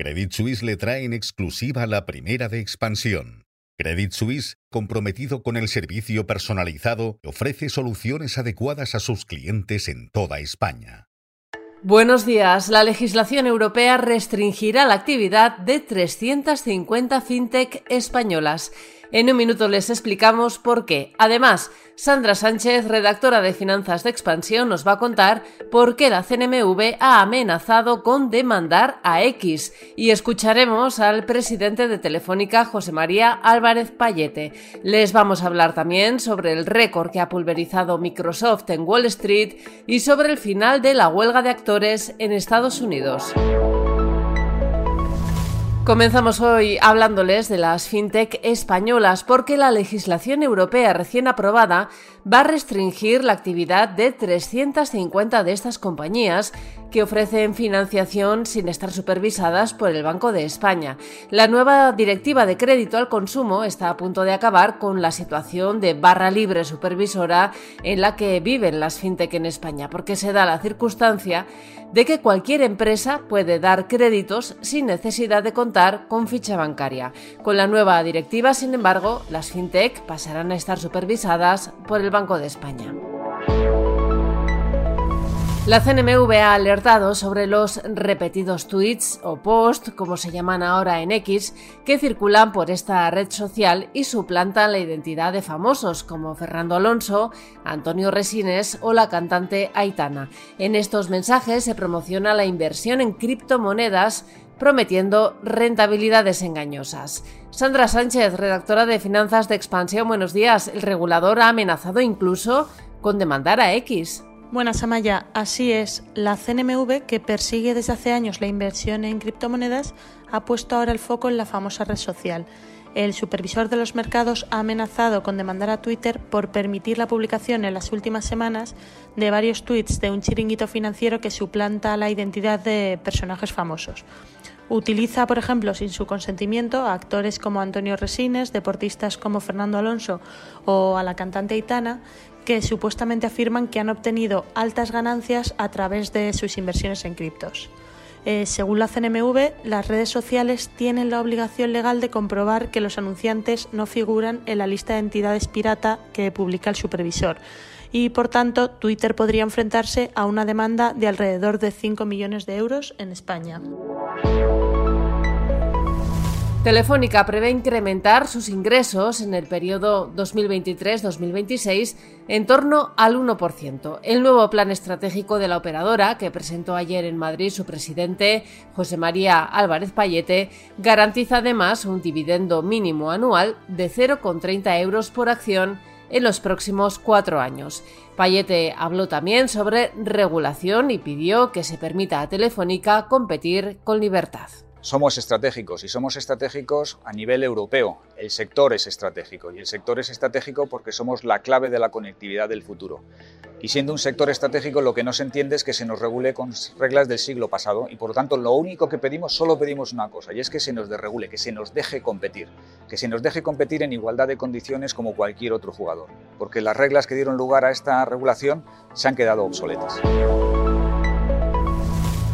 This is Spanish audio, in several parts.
Credit Suisse le trae en exclusiva la primera de expansión. Credit Suisse, comprometido con el servicio personalizado, ofrece soluciones adecuadas a sus clientes en toda España. Buenos días. La legislación europea restringirá la actividad de 350 fintech españolas. En un minuto les explicamos por qué. Además, Sandra Sánchez, redactora de Finanzas de Expansión, nos va a contar por qué la CNMV ha amenazado con demandar a X. Y escucharemos al presidente de Telefónica, José María Álvarez Payete. Les vamos a hablar también sobre el récord que ha pulverizado Microsoft en Wall Street y sobre el final de la huelga de actores en Estados Unidos. Comenzamos hoy hablándoles de las fintech españolas porque la legislación europea recién aprobada va a restringir la actividad de 350 de estas compañías que ofrecen financiación sin estar supervisadas por el Banco de España. La nueva directiva de crédito al consumo está a punto de acabar con la situación de barra libre supervisora en la que viven las fintech en España, porque se da la circunstancia de que cualquier empresa puede dar créditos sin necesidad de contar con ficha bancaria. Con la nueva directiva, sin embargo, las fintech pasarán a estar supervisadas por el Banco de España. La CNMV ha alertado sobre los repetidos tweets o posts, como se llaman ahora en X, que circulan por esta red social y suplantan la identidad de famosos como Fernando Alonso, Antonio Resines o la cantante Aitana. En estos mensajes se promociona la inversión en criptomonedas prometiendo rentabilidades engañosas. Sandra Sánchez, redactora de Finanzas de Expansión, buenos días. El regulador ha amenazado incluso con demandar a X. Buenas, Amaya. Así es. La CNMV, que persigue desde hace años la inversión en criptomonedas, ha puesto ahora el foco en la famosa red social. El supervisor de los mercados ha amenazado con demandar a Twitter por permitir la publicación en las últimas semanas de varios tweets de un chiringuito financiero que suplanta la identidad de personajes famosos. Utiliza, por ejemplo, sin su consentimiento, a actores como Antonio Resines, deportistas como Fernando Alonso o a la cantante Itana, que supuestamente afirman que han obtenido altas ganancias a través de sus inversiones en criptos. Eh, según la CNMV, las redes sociales tienen la obligación legal de comprobar que los anunciantes no figuran en la lista de entidades pirata que publica el supervisor y, por tanto, Twitter podría enfrentarse a una demanda de alrededor de 5 millones de euros en España. Telefónica prevé incrementar sus ingresos en el periodo 2023-2026 en torno al 1%. El nuevo plan estratégico de la operadora, que presentó ayer en Madrid su presidente José María Álvarez Payete, garantiza además un dividendo mínimo anual de 0,30 euros por acción en los próximos cuatro años. Payete habló también sobre regulación y pidió que se permita a Telefónica competir con libertad somos estratégicos y somos estratégicos a nivel europeo. El sector es estratégico y el sector es estratégico porque somos la clave de la conectividad del futuro. Y siendo un sector estratégico lo que no se entiende es que se nos regule con reglas del siglo pasado y por lo tanto lo único que pedimos, solo pedimos una cosa y es que se nos desregule, que se nos deje competir, que se nos deje competir en igualdad de condiciones como cualquier otro jugador, porque las reglas que dieron lugar a esta regulación se han quedado obsoletas.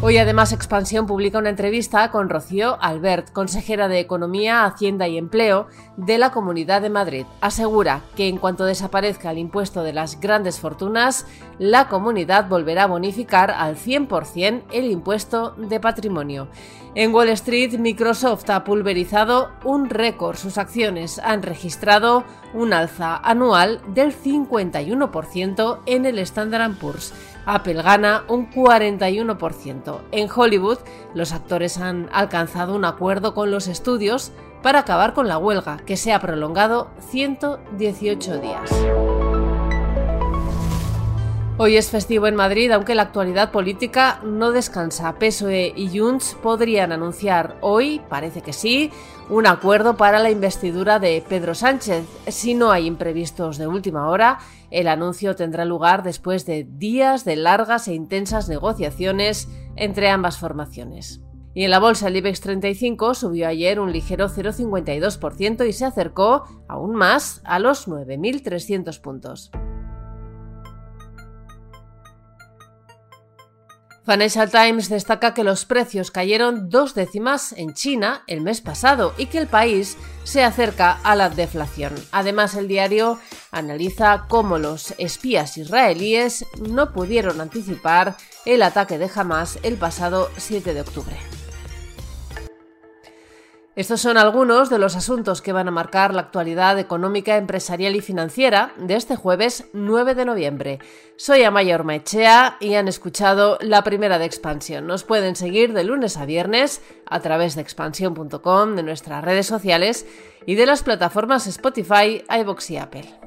Hoy además Expansión publica una entrevista con Rocío Albert, consejera de Economía, Hacienda y Empleo de la Comunidad de Madrid. Asegura que en cuanto desaparezca el impuesto de las grandes fortunas, la comunidad volverá a bonificar al 100% el impuesto de patrimonio. En Wall Street, Microsoft ha pulverizado un récord. Sus acciones han registrado un alza anual del 51% en el Standard Poor's. Apple gana un 41%. En Hollywood, los actores han alcanzado un acuerdo con los estudios para acabar con la huelga, que se ha prolongado 118 días. Hoy es festivo en Madrid, aunque la actualidad política no descansa. PSOE y Junts podrían anunciar hoy, parece que sí, un acuerdo para la investidura de Pedro Sánchez. Si no hay imprevistos de última hora, el anuncio tendrá lugar después de días de largas e intensas negociaciones entre ambas formaciones. Y en la bolsa el IBEX 35 subió ayer un ligero 0,52% y se acercó aún más a los 9.300 puntos. Financial Times destaca que los precios cayeron dos décimas en China el mes pasado y que el país se acerca a la deflación. Además, el diario analiza cómo los espías israelíes no pudieron anticipar el ataque de Hamas el pasado 7 de octubre. Estos son algunos de los asuntos que van a marcar la actualidad económica, empresarial y financiera de este jueves 9 de noviembre. Soy Amaya Ormaechea y han escuchado la primera de Expansión. Nos pueden seguir de lunes a viernes a través de expansión.com, de nuestras redes sociales y de las plataformas Spotify, iBox y Apple.